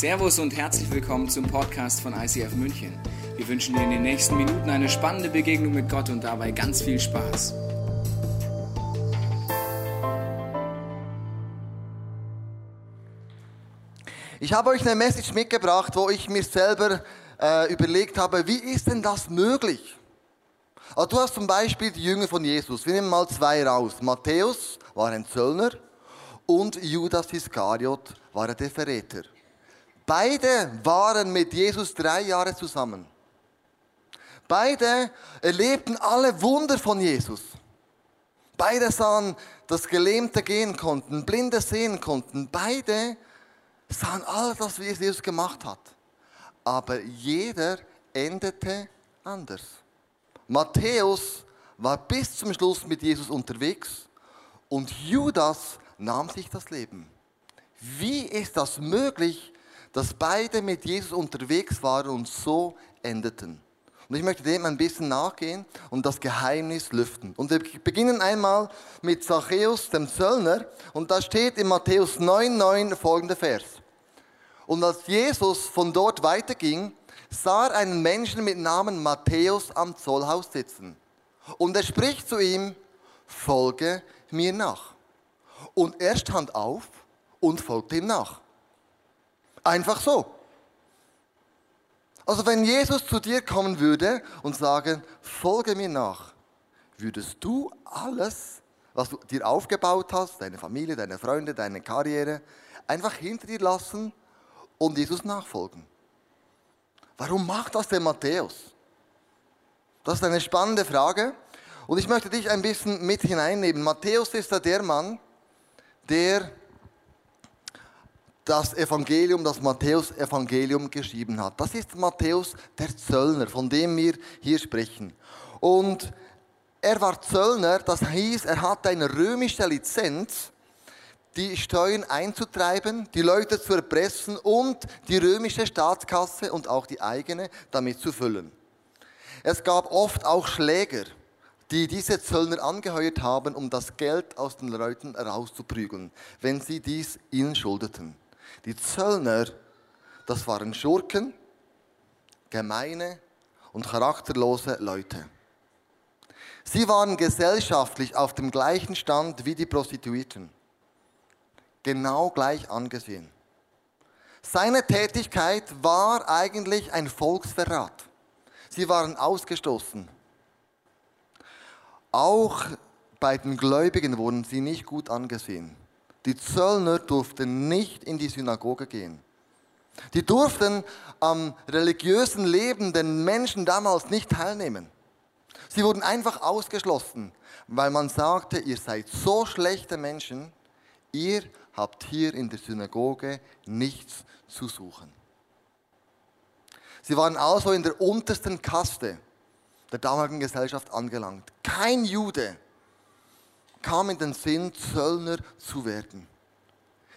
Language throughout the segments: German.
Servus und herzlich willkommen zum Podcast von ICF München. Wir wünschen dir in den nächsten Minuten eine spannende Begegnung mit Gott und dabei ganz viel Spaß. Ich habe euch eine Message mitgebracht, wo ich mir selber äh, überlegt habe, wie ist denn das möglich? Also du hast zum Beispiel die Jünger von Jesus. Wir nehmen mal zwei raus. Matthäus war ein Zöllner und Judas Iskariot war der Verräter. Beide waren mit Jesus drei Jahre zusammen. Beide erlebten alle Wunder von Jesus. Beide sahen, dass Gelähmte gehen konnten, Blinde sehen konnten. Beide sahen all das, wie es Jesus gemacht hat. Aber jeder endete anders. Matthäus war bis zum Schluss mit Jesus unterwegs und Judas nahm sich das Leben. Wie ist das möglich, dass beide mit Jesus unterwegs waren und so endeten? Und ich möchte dem ein bisschen nachgehen und das Geheimnis lüften. Und wir beginnen einmal mit Zachäus, dem Zöllner. Und da steht in Matthäus 9,9 folgender Vers. Und als Jesus von dort weiterging, sah er einen Menschen mit Namen Matthäus am Zollhaus sitzen. Und er spricht zu ihm, folge mir nach. Und er stand auf und folgte ihm nach. Einfach so. Also wenn Jesus zu dir kommen würde und sagen, folge mir nach, würdest du alles, was du dir aufgebaut hast, deine Familie, deine Freunde, deine Karriere, einfach hinter dir lassen und Jesus nachfolgen? Warum macht das der Matthäus? Das ist eine spannende Frage. Und ich möchte dich ein bisschen mit hineinnehmen. Matthäus ist ja der Mann, der das Evangelium, das Matthäus-Evangelium geschrieben hat. Das ist Matthäus, der Zöllner, von dem wir hier sprechen. Und er war Zöllner, das hieß, er hatte eine römische Lizenz, die Steuern einzutreiben, die Leute zu erpressen und die römische Staatskasse und auch die eigene damit zu füllen. Es gab oft auch Schläger, die diese Zöllner angeheuert haben, um das Geld aus den Leuten rauszuprügeln, wenn sie dies ihnen schuldeten. Die Zöllner, das waren Schurken, gemeine und charakterlose Leute. Sie waren gesellschaftlich auf dem gleichen Stand wie die Prostituierten. Genau gleich angesehen. Seine Tätigkeit war eigentlich ein Volksverrat. Sie waren ausgestoßen. Auch bei den Gläubigen wurden sie nicht gut angesehen. Die Zöllner durften nicht in die Synagoge gehen. Die durften am religiösen Leben den Menschen damals nicht teilnehmen. Sie wurden einfach ausgeschlossen, weil man sagte, ihr seid so schlechte Menschen, ihr habt hier in der Synagoge nichts zu suchen. Sie waren also in der untersten Kaste der damaligen Gesellschaft angelangt. Kein Jude kam in den Sinn, Zöllner zu werden.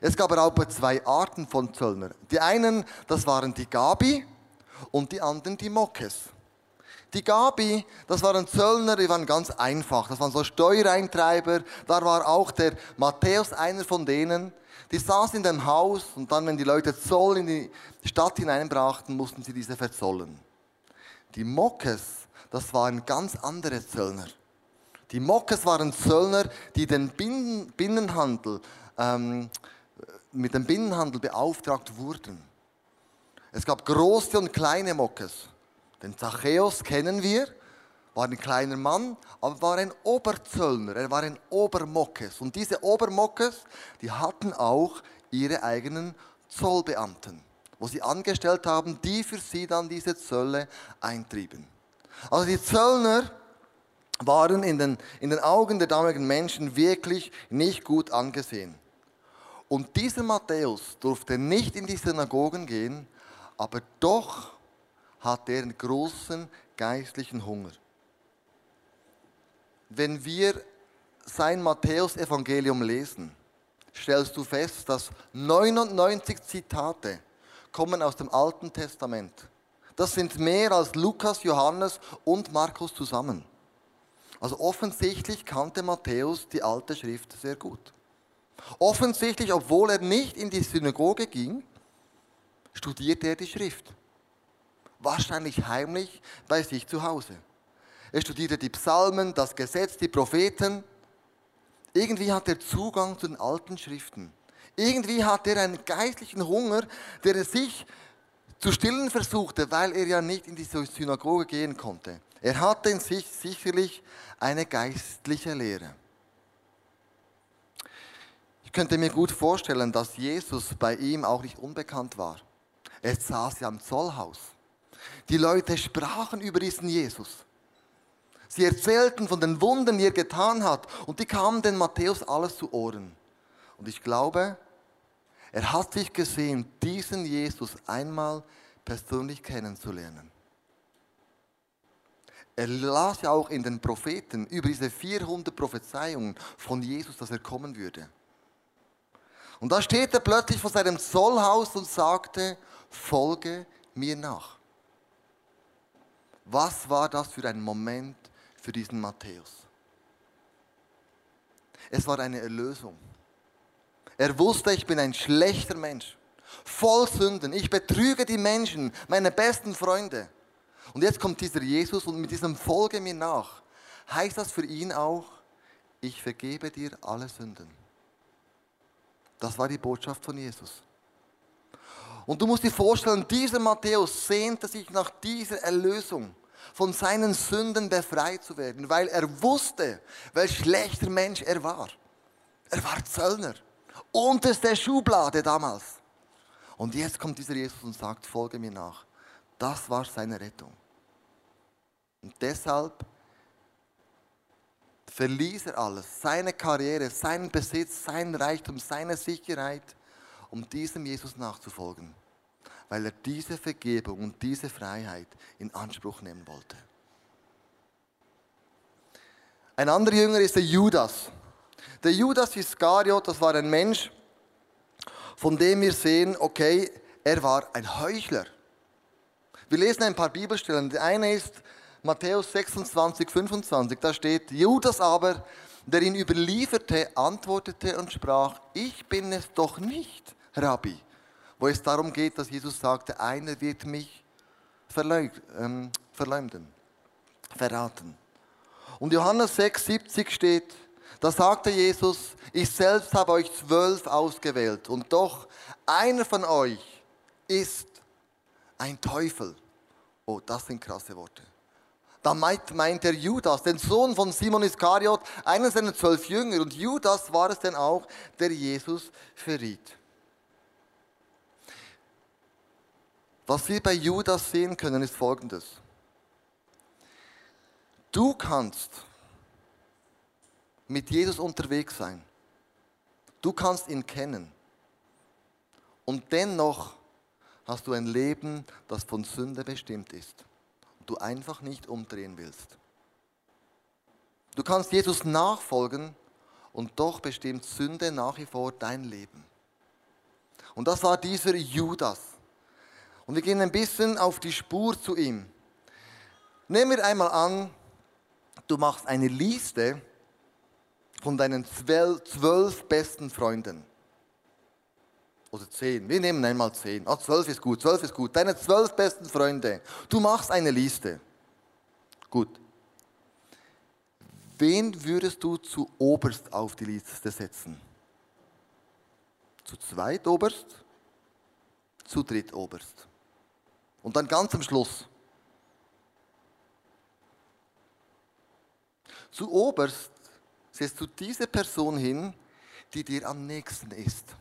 Es gab aber zwei Arten von Zöllner. Die einen, das waren die Gabi und die anderen die Mokkes. Die Gabi, das waren Zöllner, die waren ganz einfach. Das waren so Steuereintreiber. Da war auch der Matthäus einer von denen. Die saßen in dem Haus und dann, wenn die Leute Zoll in die Stadt hineinbrachten, mussten sie diese verzollen. Die Mokkes, das waren ganz andere Zöllner. Die Mokkes waren Zöllner, die den Binnenhandel, ähm, mit dem Binnenhandel beauftragt wurden. Es gab große und kleine Mokkes. Den Zachäus kennen wir, war ein kleiner Mann, aber war ein Oberzöllner, er war ein Obermokkes. Und diese Obermokkes, die hatten auch ihre eigenen Zollbeamten, wo sie angestellt haben, die für sie dann diese Zölle eintrieben. Also die Zöllner, waren in den, in den Augen der damaligen Menschen wirklich nicht gut angesehen. Und dieser Matthäus durfte nicht in die Synagogen gehen, aber doch hat er einen großen geistlichen Hunger. Wenn wir sein Matthäus-Evangelium lesen, stellst du fest, dass 99 Zitate kommen aus dem Alten Testament. Das sind mehr als Lukas, Johannes und Markus zusammen. Also offensichtlich kannte Matthäus die alte Schrift sehr gut. Offensichtlich, obwohl er nicht in die Synagoge ging, studierte er die Schrift. Wahrscheinlich heimlich bei sich zu Hause. Er studierte die Psalmen, das Gesetz, die Propheten. Irgendwie hat er Zugang zu den alten Schriften. Irgendwie hat er einen geistlichen Hunger, der er sich zu stillen versuchte, weil er ja nicht in die Synagoge gehen konnte. Er hatte in sich sicherlich eine geistliche Lehre. Ich könnte mir gut vorstellen, dass Jesus bei ihm auch nicht unbekannt war. Er saß ja am Zollhaus. Die Leute sprachen über diesen Jesus. Sie erzählten von den Wunden, die er getan hat, und die kamen den Matthäus alles zu Ohren. Und ich glaube, er hat sich gesehen, diesen Jesus einmal persönlich kennenzulernen. Er las ja auch in den Propheten über diese 400 Prophezeiungen von Jesus, dass er kommen würde. Und da steht er plötzlich vor seinem Zollhaus und sagte, folge mir nach. Was war das für ein Moment für diesen Matthäus? Es war eine Erlösung. Er wusste, ich bin ein schlechter Mensch, voll Sünden. Ich betrüge die Menschen, meine besten Freunde. Und jetzt kommt dieser Jesus und mit diesem Folge mir nach. Heißt das für ihn auch, ich vergebe dir alle Sünden. Das war die Botschaft von Jesus. Und du musst dir vorstellen, dieser Matthäus sehnte sich nach dieser Erlösung, von seinen Sünden befreit zu werden, weil er wusste, welch schlechter Mensch er war. Er war Zöllner unterste Schublade damals. Und jetzt kommt dieser Jesus und sagt, folge mir nach. Das war seine Rettung. Und deshalb verließ er alles, seine Karriere, seinen Besitz, seinen Reichtum, seine Sicherheit, um diesem Jesus nachzufolgen, weil er diese Vergebung und diese Freiheit in Anspruch nehmen wollte. Ein anderer Jünger ist der Judas. Der Judas Iskariot, das war ein Mensch, von dem wir sehen, okay, er war ein Heuchler. Wir lesen ein paar Bibelstellen. Die eine ist Matthäus 26, 25. Da steht, Judas aber, der ihn überlieferte, antwortete und sprach, ich bin es doch nicht, Rabbi. Wo es darum geht, dass Jesus sagte, einer wird mich ähm, verleumden, verraten. Und Johannes 6, 70 steht, da sagte Jesus, ich selbst habe euch zwölf ausgewählt und doch einer von euch ist ein Teufel. Oh, das sind krasse Worte. Da meint, meint er Judas, den Sohn von Simon Iskariot, einen seiner zwölf Jünger. Und Judas war es denn auch, der Jesus verriet. Was wir bei Judas sehen können, ist folgendes. Du kannst mit Jesus unterwegs sein. Du kannst ihn kennen. Und dennoch hast du ein Leben, das von Sünde bestimmt ist. Und du einfach nicht umdrehen willst. Du kannst Jesus nachfolgen und doch bestimmt Sünde nach wie vor dein Leben. Und das war dieser Judas. Und wir gehen ein bisschen auf die Spur zu ihm. Nehmen wir einmal an, du machst eine Liste von deinen zwölf besten Freunden. Oder zehn. Wir nehmen einmal zehn. Ah, zwölf ist gut, zwölf ist gut. Deine zwölf besten Freunde. Du machst eine Liste. Gut. Wen würdest du zu oberst auf die Liste setzen? Zu zweit oberst? Zu dritt oberst. Und dann ganz am Schluss. Zu oberst setzt du diese Person hin, die dir am nächsten ist.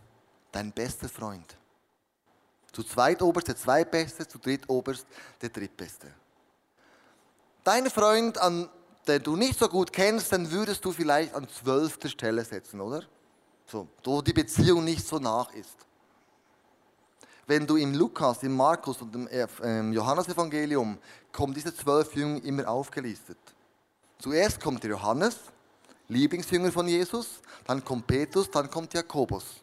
Dein bester Freund. Zu zweitoberst der zweitbeste, zu drittoberst der drittbeste. Dein Freund, an den du nicht so gut kennst, dann würdest du vielleicht an zwölfter Stelle setzen, oder? So, wo die Beziehung nicht so nach ist. Wenn du im Lukas, im Markus und im ähm, Johannesevangelium kommen diese zwölf Jünger immer aufgelistet. Zuerst kommt der Johannes, Lieblingsjünger von Jesus, dann kommt Petrus, dann kommt Jakobus.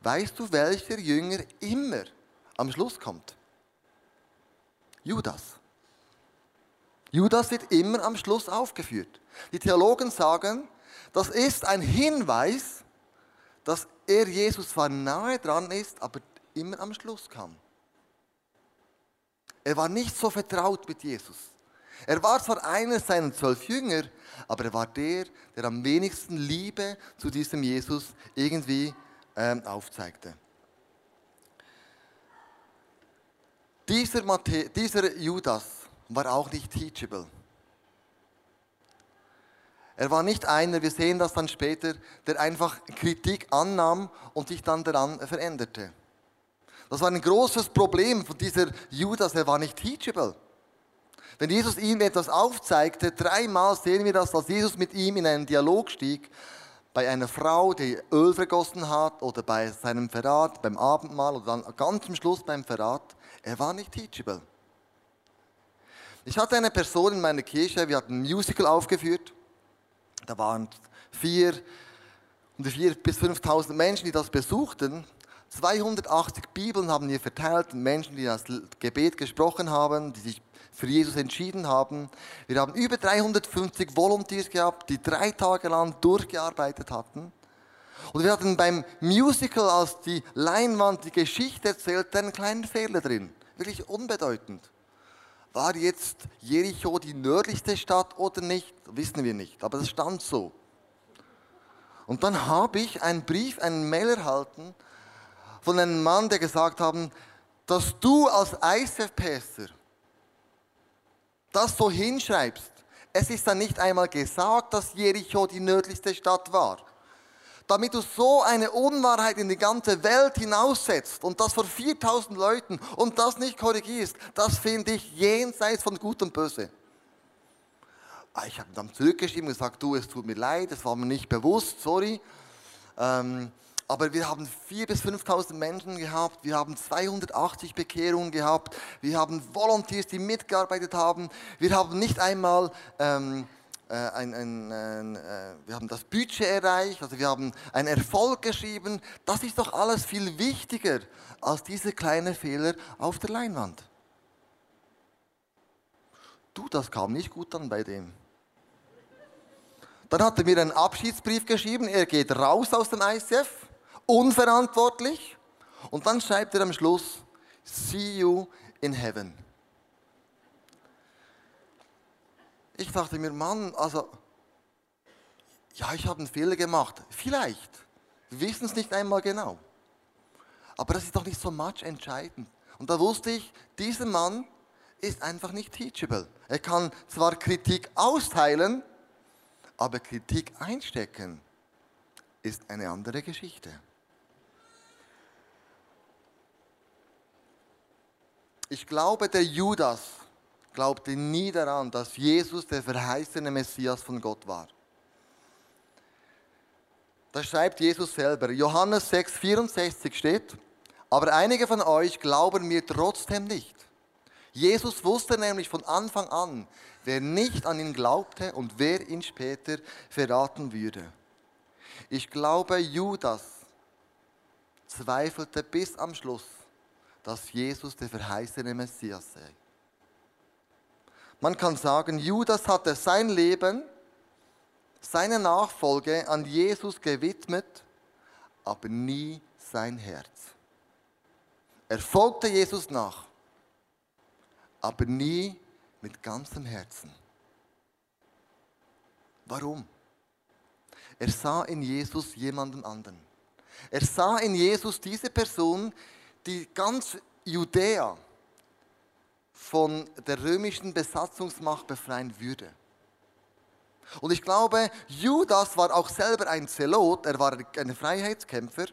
Weißt du, welcher Jünger immer am Schluss kommt? Judas. Judas wird immer am Schluss aufgeführt. Die Theologen sagen, das ist ein Hinweis, dass er Jesus zwar nahe dran ist, aber immer am Schluss kam. Er war nicht so vertraut mit Jesus. Er war zwar einer seiner zwölf Jünger, aber er war der, der am wenigsten Liebe zu diesem Jesus irgendwie ähm, aufzeigte. Dieser, Matthä dieser Judas war auch nicht teachable. Er war nicht einer, wir sehen das dann später, der einfach Kritik annahm und sich dann daran veränderte. Das war ein großes Problem von dieser Judas, er war nicht teachable. Wenn Jesus ihm etwas aufzeigte, dreimal sehen wir das, als Jesus mit ihm in einen Dialog stieg, bei einer Frau, die Öl vergossen hat, oder bei seinem Verrat, beim Abendmahl, oder dann ganz am Schluss beim Verrat, er war nicht teachable. Ich hatte eine Person in meiner Kirche, wir hatten ein Musical aufgeführt, da waren vier, vier bis 5.000 Menschen, die das besuchten. 280 Bibeln haben wir verteilt, Menschen, die das Gebet gesprochen haben, die sich für Jesus entschieden haben. Wir haben über 350 Volunteers gehabt, die drei Tage lang durchgearbeitet hatten. Und wir hatten beim Musical, als die Leinwand die Geschichte erzählt, einen kleinen Fehler drin. Wirklich unbedeutend. War jetzt Jericho die nördlichste Stadt oder nicht? Wissen wir nicht, aber es stand so. Und dann habe ich einen Brief, einen Mail erhalten von einem Mann, der gesagt hat, dass du als ICF-Pastor das so hinschreibst. Es ist dann nicht einmal gesagt, dass Jericho die nördlichste Stadt war damit du so eine Unwahrheit in die ganze Welt hinaussetzt und das vor 4000 Leuten und das nicht korrigierst, das finde ich jenseits von Gut und Böse. Ah, ich habe dann zurückgeschrieben und gesagt, du, es tut mir leid, es war mir nicht bewusst, sorry. Ähm, aber wir haben 4.000 bis 5.000 Menschen gehabt, wir haben 280 Bekehrungen gehabt, wir haben Volunteers, die mitgearbeitet haben, wir haben nicht einmal... Ähm, äh, ein, ein, ein, äh, wir haben das Budget erreicht, also wir haben einen Erfolg geschrieben. Das ist doch alles viel wichtiger als diese kleinen Fehler auf der Leinwand. Du, das kam nicht gut an bei dem. Dann hat er mir einen Abschiedsbrief geschrieben, er geht raus aus dem ICF, unverantwortlich. Und dann schreibt er am Schluss, see you in heaven. Ich dachte mir, Mann, also, ja, ich habe einen Fehler gemacht. Vielleicht. Wir wissen es nicht einmal genau. Aber das ist doch nicht so much entscheidend. Und da wusste ich, dieser Mann ist einfach nicht teachable. Er kann zwar Kritik austeilen, aber Kritik einstecken ist eine andere Geschichte. Ich glaube, der Judas glaubte nie daran, dass Jesus der verheißene Messias von Gott war. Da schreibt Jesus selber, Johannes 6, 64 steht, aber einige von euch glauben mir trotzdem nicht. Jesus wusste nämlich von Anfang an, wer nicht an ihn glaubte und wer ihn später verraten würde. Ich glaube, Judas zweifelte bis am Schluss, dass Jesus der verheißene Messias sei. Man kann sagen, Judas hatte sein Leben, seine Nachfolge an Jesus gewidmet, aber nie sein Herz. Er folgte Jesus nach, aber nie mit ganzem Herzen. Warum? Er sah in Jesus jemanden anderen. Er sah in Jesus diese Person, die ganz Judäa, von der römischen Besatzungsmacht befreien würde. Und ich glaube, Judas war auch selber ein Zelot, er war ein Freiheitskämpfer.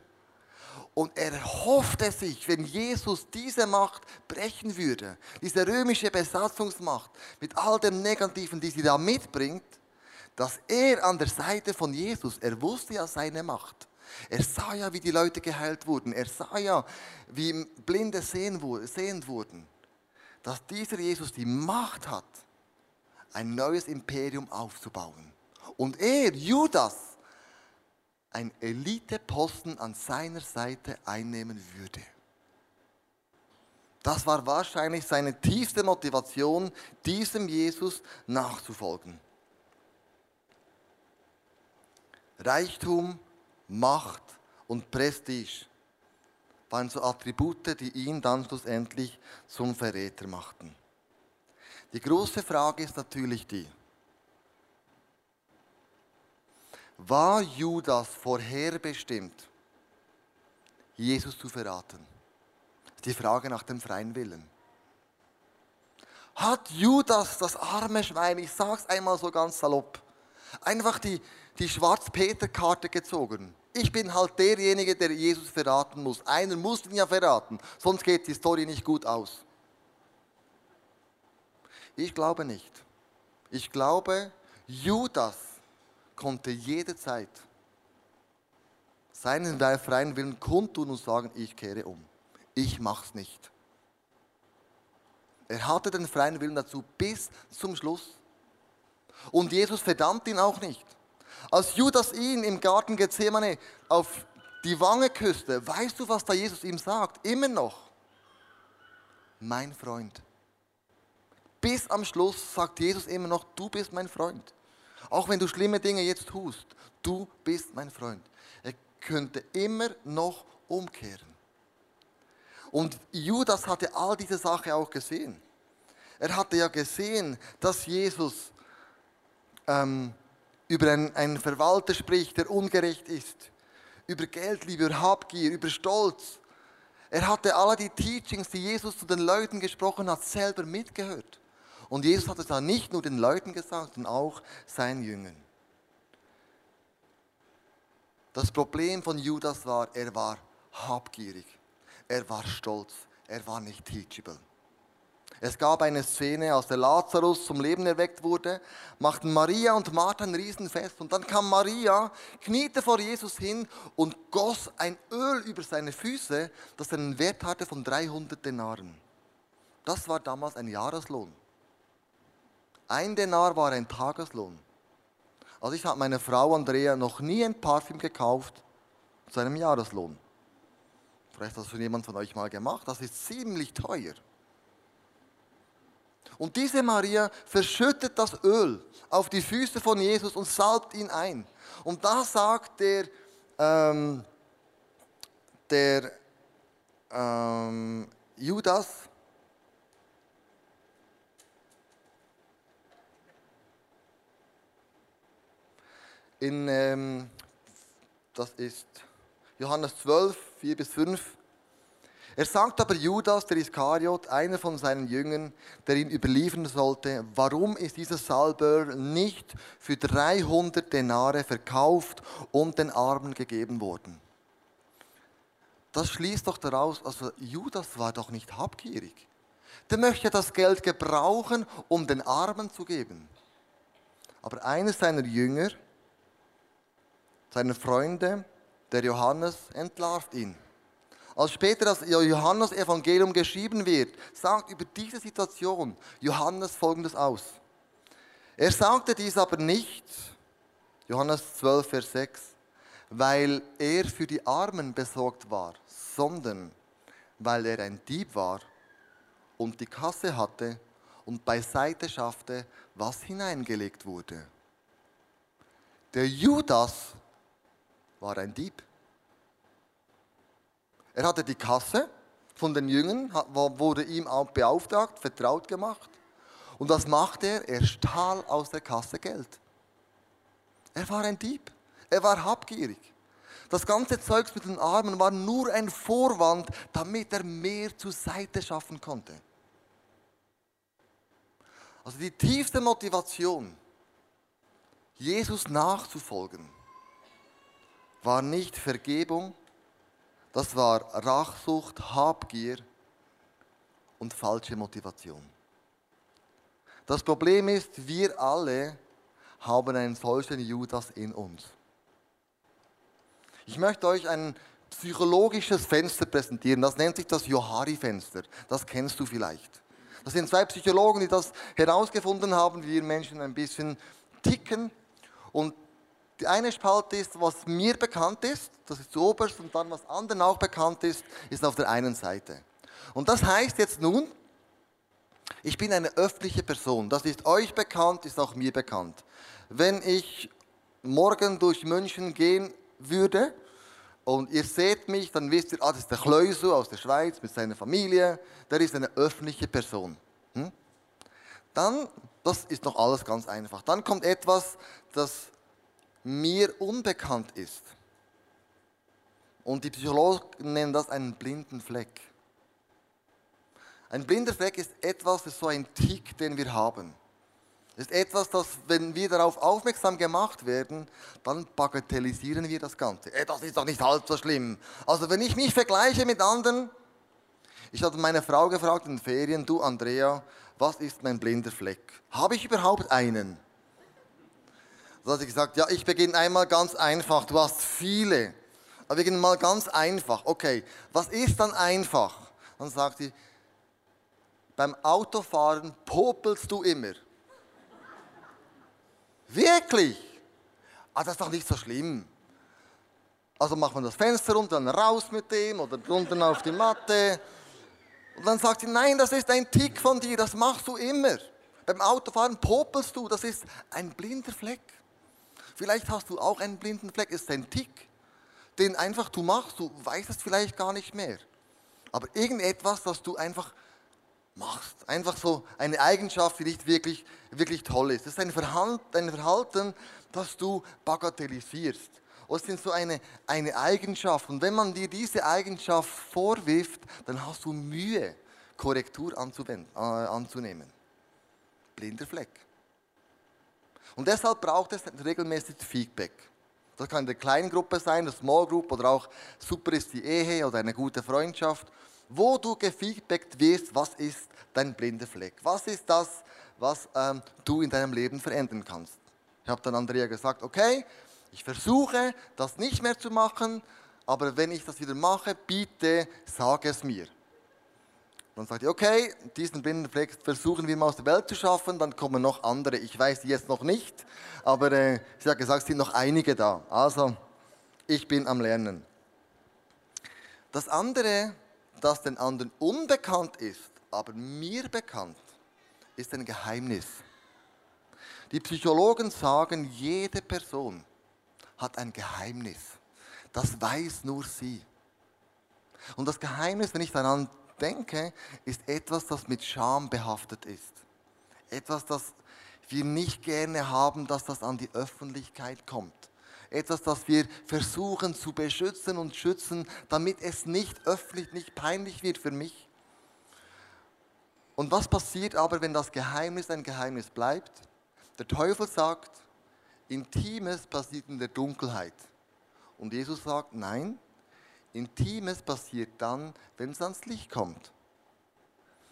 Und er hoffte sich, wenn Jesus diese Macht brechen würde, diese römische Besatzungsmacht mit all dem Negativen, die sie da mitbringt, dass er an der Seite von Jesus, er wusste ja seine Macht. Er sah ja, wie die Leute geheilt wurden. Er sah ja, wie Blinde sehend wurden dass dieser Jesus die Macht hat, ein neues Imperium aufzubauen. Und er, Judas, ein Eliteposten an seiner Seite einnehmen würde. Das war wahrscheinlich seine tiefste Motivation, diesem Jesus nachzufolgen. Reichtum, Macht und Prestige waren so Attribute, die ihn dann schlussendlich zum Verräter machten. Die große Frage ist natürlich die, war Judas vorherbestimmt, Jesus zu verraten? Die Frage nach dem freien Willen. Hat Judas, das arme Schwein, ich sag's einmal so ganz salopp, einfach die, die Schwarz-Peter-Karte gezogen? Ich bin halt derjenige, der Jesus verraten muss. Einer muss ihn ja verraten, sonst geht die Story nicht gut aus. Ich glaube nicht. Ich glaube, Judas konnte jederzeit seinen freien Willen kundtun und sagen, ich kehre um. Ich mach's nicht. Er hatte den freien Willen dazu bis zum Schluss. Und Jesus verdammt ihn auch nicht. Als Judas ihn im Garten Gethsemane auf die Wange küsste, weißt du, was da Jesus ihm sagt? Immer noch. Mein Freund. Bis am Schluss sagt Jesus immer noch, du bist mein Freund. Auch wenn du schlimme Dinge jetzt tust, du bist mein Freund. Er könnte immer noch umkehren. Und Judas hatte all diese Sachen auch gesehen. Er hatte ja gesehen, dass Jesus ähm, über einen, einen Verwalter spricht, der ungerecht ist, über Geldliebe, über Habgier, über Stolz. Er hatte alle die Teachings, die Jesus zu den Leuten gesprochen hat, selber mitgehört. Und Jesus hat es dann nicht nur den Leuten gesagt, sondern auch seinen Jüngern. Das Problem von Judas war, er war habgierig, er war stolz, er war nicht teachable. Es gab eine Szene, als der Lazarus zum Leben erweckt wurde, machten Maria und Martha ein Riesenfest. Und dann kam Maria, kniete vor Jesus hin und goss ein Öl über seine Füße, das einen Wert hatte von 300 Denaren. Das war damals ein Jahreslohn. Ein Denar war ein Tageslohn. Also ich habe meiner Frau Andrea noch nie ein Parfüm gekauft zu einem Jahreslohn. Vielleicht hat das schon jemand von euch mal gemacht. Das ist ziemlich teuer. Und diese Maria verschüttet das Öl auf die Füße von Jesus und salbt ihn ein. Und da sagt der, ähm, der ähm, Judas, in, ähm, das ist Johannes 12, 4 bis 5. Er sagt aber Judas, der Iskariot, einer von seinen Jüngern, der ihn überliefern sollte, warum ist dieser Salböl nicht für 300 Denare verkauft und den Armen gegeben worden? Das schließt doch daraus, also Judas war doch nicht habgierig. Der möchte das Geld gebrauchen, um den Armen zu geben. Aber einer seiner Jünger, seiner Freunde, der Johannes, entlarvt ihn. Als später das Johannes-Evangelium geschrieben wird, sagt über diese Situation Johannes folgendes aus. Er sagte dies aber nicht, Johannes 12, Vers 6, weil er für die Armen besorgt war, sondern weil er ein Dieb war und die Kasse hatte und beiseite schaffte, was hineingelegt wurde. Der Judas war ein Dieb. Er hatte die Kasse von den Jüngern, wurde ihm auch beauftragt, vertraut gemacht. Und was machte er? Er stahl aus der Kasse Geld. Er war ein Dieb. Er war habgierig. Das ganze Zeugs mit den Armen war nur ein Vorwand, damit er mehr zur Seite schaffen konnte. Also die tiefste Motivation, Jesus nachzufolgen, war nicht Vergebung, das war Rachsucht, Habgier und falsche Motivation. Das Problem ist, wir alle haben einen solchen Judas in uns. Ich möchte euch ein psychologisches Fenster präsentieren. Das nennt sich das Johari-Fenster. Das kennst du vielleicht. Das sind zwei Psychologen, die das herausgefunden haben, wie wir Menschen ein bisschen ticken. Und die eine Spalte ist, was mir bekannt ist, das ist zuoberst, und dann, was anderen auch bekannt ist, ist auf der einen Seite. Und das heißt jetzt nun, ich bin eine öffentliche Person. Das ist euch bekannt, ist auch mir bekannt. Wenn ich morgen durch München gehen würde und ihr seht mich, dann wisst ihr, ah, das ist der Kleusu aus der Schweiz mit seiner Familie, der ist eine öffentliche Person. Hm? Dann, das ist noch alles ganz einfach. Dann kommt etwas, das mir unbekannt ist. Und die Psychologen nennen das einen blinden Fleck. Ein blinder Fleck ist etwas, das ist so ein Tick, den wir haben. Das ist etwas, das, wenn wir darauf aufmerksam gemacht werden, dann bagatellisieren wir das Ganze. Ey, das ist doch nicht halb so schlimm. Also wenn ich mich vergleiche mit anderen, ich hatte meine Frau gefragt in den Ferien, du Andrea, was ist mein blinder Fleck? Habe ich überhaupt einen? Da hat sie gesagt, ja, ich beginne einmal ganz einfach, du hast viele. Aber wir beginnen mal ganz einfach. Okay, was ist dann einfach? Dann sagt sie, beim Autofahren popelst du immer. Wirklich? Ah, das ist doch nicht so schlimm. Also macht man das Fenster runter, dann raus mit dem oder drunten auf die Matte. Und dann sagt sie, nein, das ist ein Tick von dir, das machst du immer. Beim Autofahren popelst du, das ist ein blinder Fleck. Vielleicht hast du auch einen blinden Fleck, ist ein Tick, den einfach du machst, du weißt es vielleicht gar nicht mehr. Aber irgendetwas, das du einfach machst. Einfach so eine Eigenschaft, die nicht wirklich, wirklich toll ist. Das ist ein Verhalten, ein Verhalten das du bagatellisierst. Es ist so eine, eine Eigenschaft. Und wenn man dir diese Eigenschaft vorwirft, dann hast du Mühe, Korrektur anzuwenden, äh, anzunehmen. Blinder Fleck. Und deshalb braucht es regelmäßig Feedback. Das kann in der kleinen Gruppe sein, eine Small Group oder auch super ist die Ehe oder eine gute Freundschaft wo du gefeedbackt wirst, was ist dein blinder Fleck? Was ist das, was ähm, du in deinem Leben verändern kannst? Ich habe dann Andrea gesagt, okay, ich versuche das nicht mehr zu machen, aber wenn ich das wieder mache, bitte sag es mir. Dann sagt ich, okay, diesen blinden Fleck versuchen wir mal aus der Welt zu schaffen, dann kommen noch andere. Ich weiß die jetzt noch nicht, aber äh, sie hat gesagt, es sind noch einige da. Also, ich bin am Lernen. Das andere, das den anderen unbekannt ist, aber mir bekannt, ist ein Geheimnis. Die Psychologen sagen, jede Person hat ein Geheimnis. Das weiß nur sie. Und das Geheimnis, wenn ich daran denke, ist etwas, das mit Scham behaftet ist. Etwas, das wir nicht gerne haben, dass das an die Öffentlichkeit kommt etwas, das wir versuchen zu beschützen und schützen, damit es nicht öffentlich, nicht peinlich wird für mich. Und was passiert aber, wenn das Geheimnis ein Geheimnis bleibt? Der Teufel sagt, Intimes passiert in der Dunkelheit. Und Jesus sagt, nein, Intimes passiert dann, wenn es ans Licht kommt.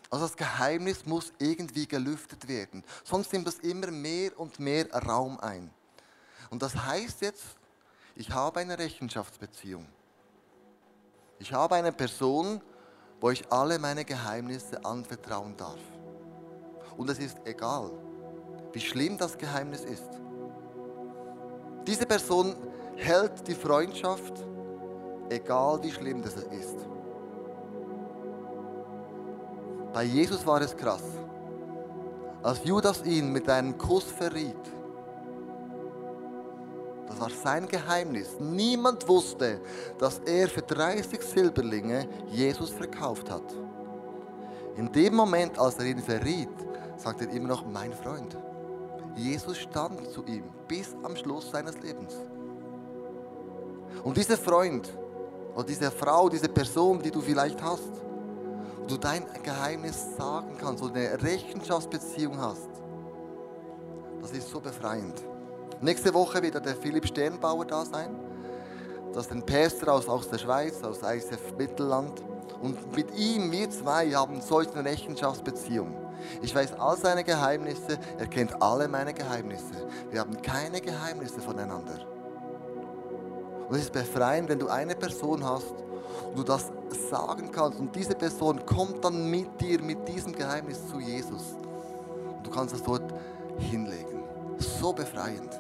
Also das Geheimnis muss irgendwie gelüftet werden, sonst nimmt es immer mehr und mehr Raum ein. Und das heißt jetzt, ich habe eine Rechenschaftsbeziehung. Ich habe eine Person, wo ich alle meine Geheimnisse anvertrauen darf. Und es ist egal, wie schlimm das Geheimnis ist. Diese Person hält die Freundschaft, egal wie schlimm das ist. Bei Jesus war es krass. Als Judas ihn mit einem Kuss verriet, das war sein Geheimnis. Niemand wusste, dass er für 30 Silberlinge Jesus verkauft hat. In dem Moment, als er ihn verriet, sagt er immer noch, mein Freund. Jesus stand zu ihm bis am Schluss seines Lebens. Und dieser Freund oder diese Frau, diese Person, die du vielleicht hast, wo du dein Geheimnis sagen kannst oder eine Rechenschaftsbeziehung hast, das ist so befreiend. Nächste Woche wird der Philipp Sternbauer da sein. Das ist ein Pächter aus, aus der Schweiz, aus ISF Mittelland. Und mit ihm, wir zwei, haben solch eine Rechenschaftsbeziehung. Ich weiß all seine Geheimnisse, er kennt alle meine Geheimnisse. Wir haben keine Geheimnisse voneinander. Und es ist befreiend, wenn du eine Person hast und du das sagen kannst und diese Person kommt dann mit dir, mit diesem Geheimnis zu Jesus. Und du kannst es dort hinlegen. So befreiend.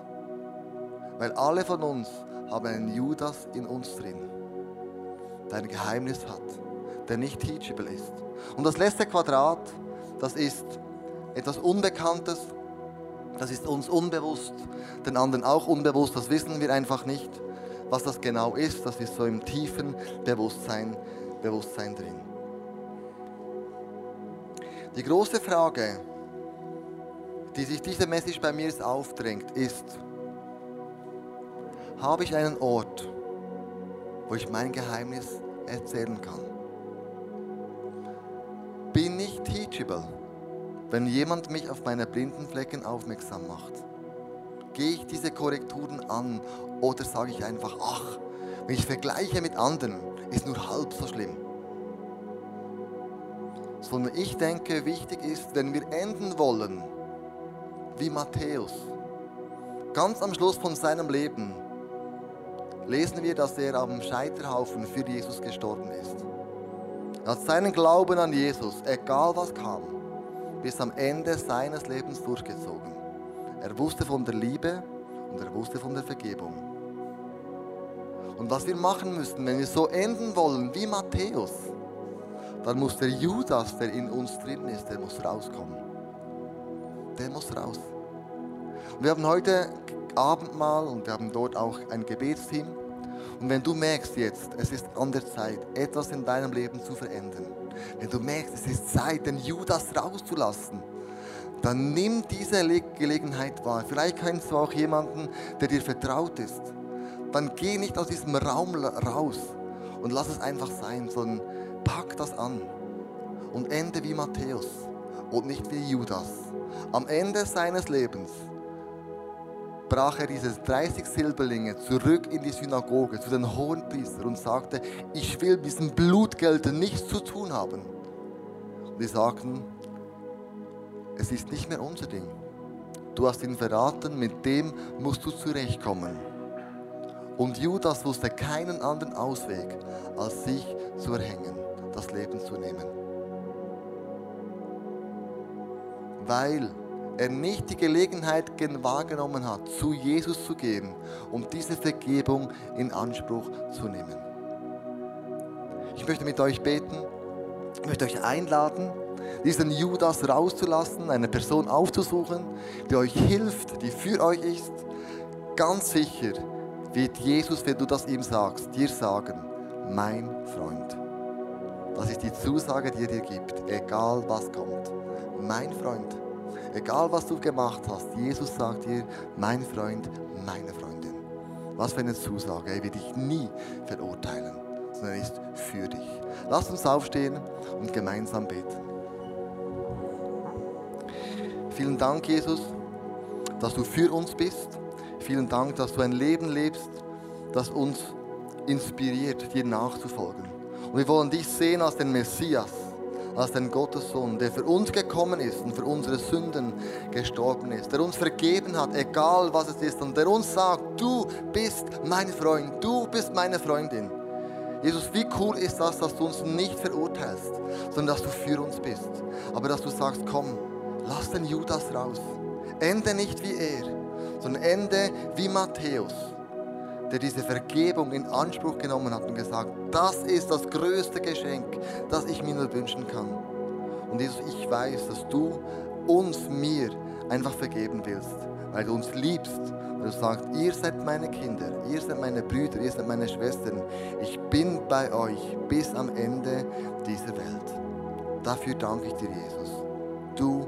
Weil alle von uns haben einen Judas in uns drin, der ein Geheimnis hat, der nicht teachable ist. Und das letzte Quadrat, das ist etwas Unbekanntes, das ist uns unbewusst, den anderen auch unbewusst, das wissen wir einfach nicht. Was das genau ist, das ist so im tiefen Bewusstsein, Bewusstsein drin. Die große Frage, die sich diese Message bei mir aufdrängt, ist, habe ich einen Ort, wo ich mein Geheimnis erzählen kann? Bin ich teachable, wenn jemand mich auf meine blinden Flecken aufmerksam macht? Gehe ich diese Korrekturen an oder sage ich einfach, ach, wenn ich vergleiche mit anderen, ist nur halb so schlimm? Sondern ich denke, wichtig ist, wenn wir enden wollen, wie Matthäus, ganz am Schluss von seinem Leben, lesen wir, dass er am Scheiterhaufen für Jesus gestorben ist. Er hat seinen Glauben an Jesus, egal was kam, bis am Ende seines Lebens durchgezogen. Er wusste von der Liebe und er wusste von der Vergebung. Und was wir machen müssen, wenn wir so enden wollen wie Matthäus, dann muss der Judas, der in uns drin ist, der muss rauskommen. Der muss raus. Wir haben heute Abendmahl und wir haben dort auch ein Gebetsteam. Und wenn du merkst jetzt, es ist an der Zeit, etwas in deinem Leben zu verändern, wenn du merkst, es ist Zeit, den Judas rauszulassen, dann nimm diese Gelegenheit wahr. Vielleicht kennst du auch jemanden, der dir vertraut ist. Dann geh nicht aus diesem Raum raus und lass es einfach sein, sondern pack das an und ende wie Matthäus und nicht wie Judas. Am Ende seines Lebens brach er diese 30 Silberlinge zurück in die Synagoge zu den Hohenpriestern und sagte, ich will mit diesem Blutgeld nichts zu tun haben. Und die sagten, es ist nicht mehr unser Ding. Du hast ihn verraten, mit dem musst du zurechtkommen. Und Judas wusste keinen anderen Ausweg, als sich zu erhängen, das Leben zu nehmen. Weil er nicht die Gelegenheit wahrgenommen hat, zu Jesus zu gehen, um diese Vergebung in Anspruch zu nehmen. Ich möchte mit euch beten, ich möchte euch einladen, diesen Judas rauszulassen, eine Person aufzusuchen, die euch hilft, die für euch ist. Ganz sicher wird Jesus, wenn du das ihm sagst, dir sagen, mein Freund. Das ist die Zusage, die er dir gibt, egal was kommt. Mein Freund. Egal was du gemacht hast, Jesus sagt dir, mein Freund, meine Freundin. Was für eine Zusage. Er wird dich nie verurteilen, sondern er ist für dich. Lass uns aufstehen und gemeinsam beten. Vielen Dank, Jesus, dass du für uns bist. Vielen Dank, dass du ein Leben lebst, das uns inspiriert, dir nachzufolgen. Und wir wollen dich sehen als den Messias als den Gottessohn, der für uns gekommen ist und für unsere Sünden gestorben ist, der uns vergeben hat, egal was es ist, und der uns sagt, du bist mein Freund, du bist meine Freundin. Jesus, wie cool ist das, dass du uns nicht verurteilst, sondern dass du für uns bist. Aber dass du sagst, komm, lass den Judas raus. Ende nicht wie er, sondern ende wie Matthäus der diese Vergebung in Anspruch genommen hat und gesagt, das ist das größte Geschenk, das ich mir nur wünschen kann. Und Jesus, ich weiß, dass du uns, mir einfach vergeben willst, weil du uns liebst. Weil du sagst, ihr seid meine Kinder, ihr seid meine Brüder, ihr seid meine Schwestern. Ich bin bei euch bis am Ende dieser Welt. Dafür danke ich dir, Jesus. Du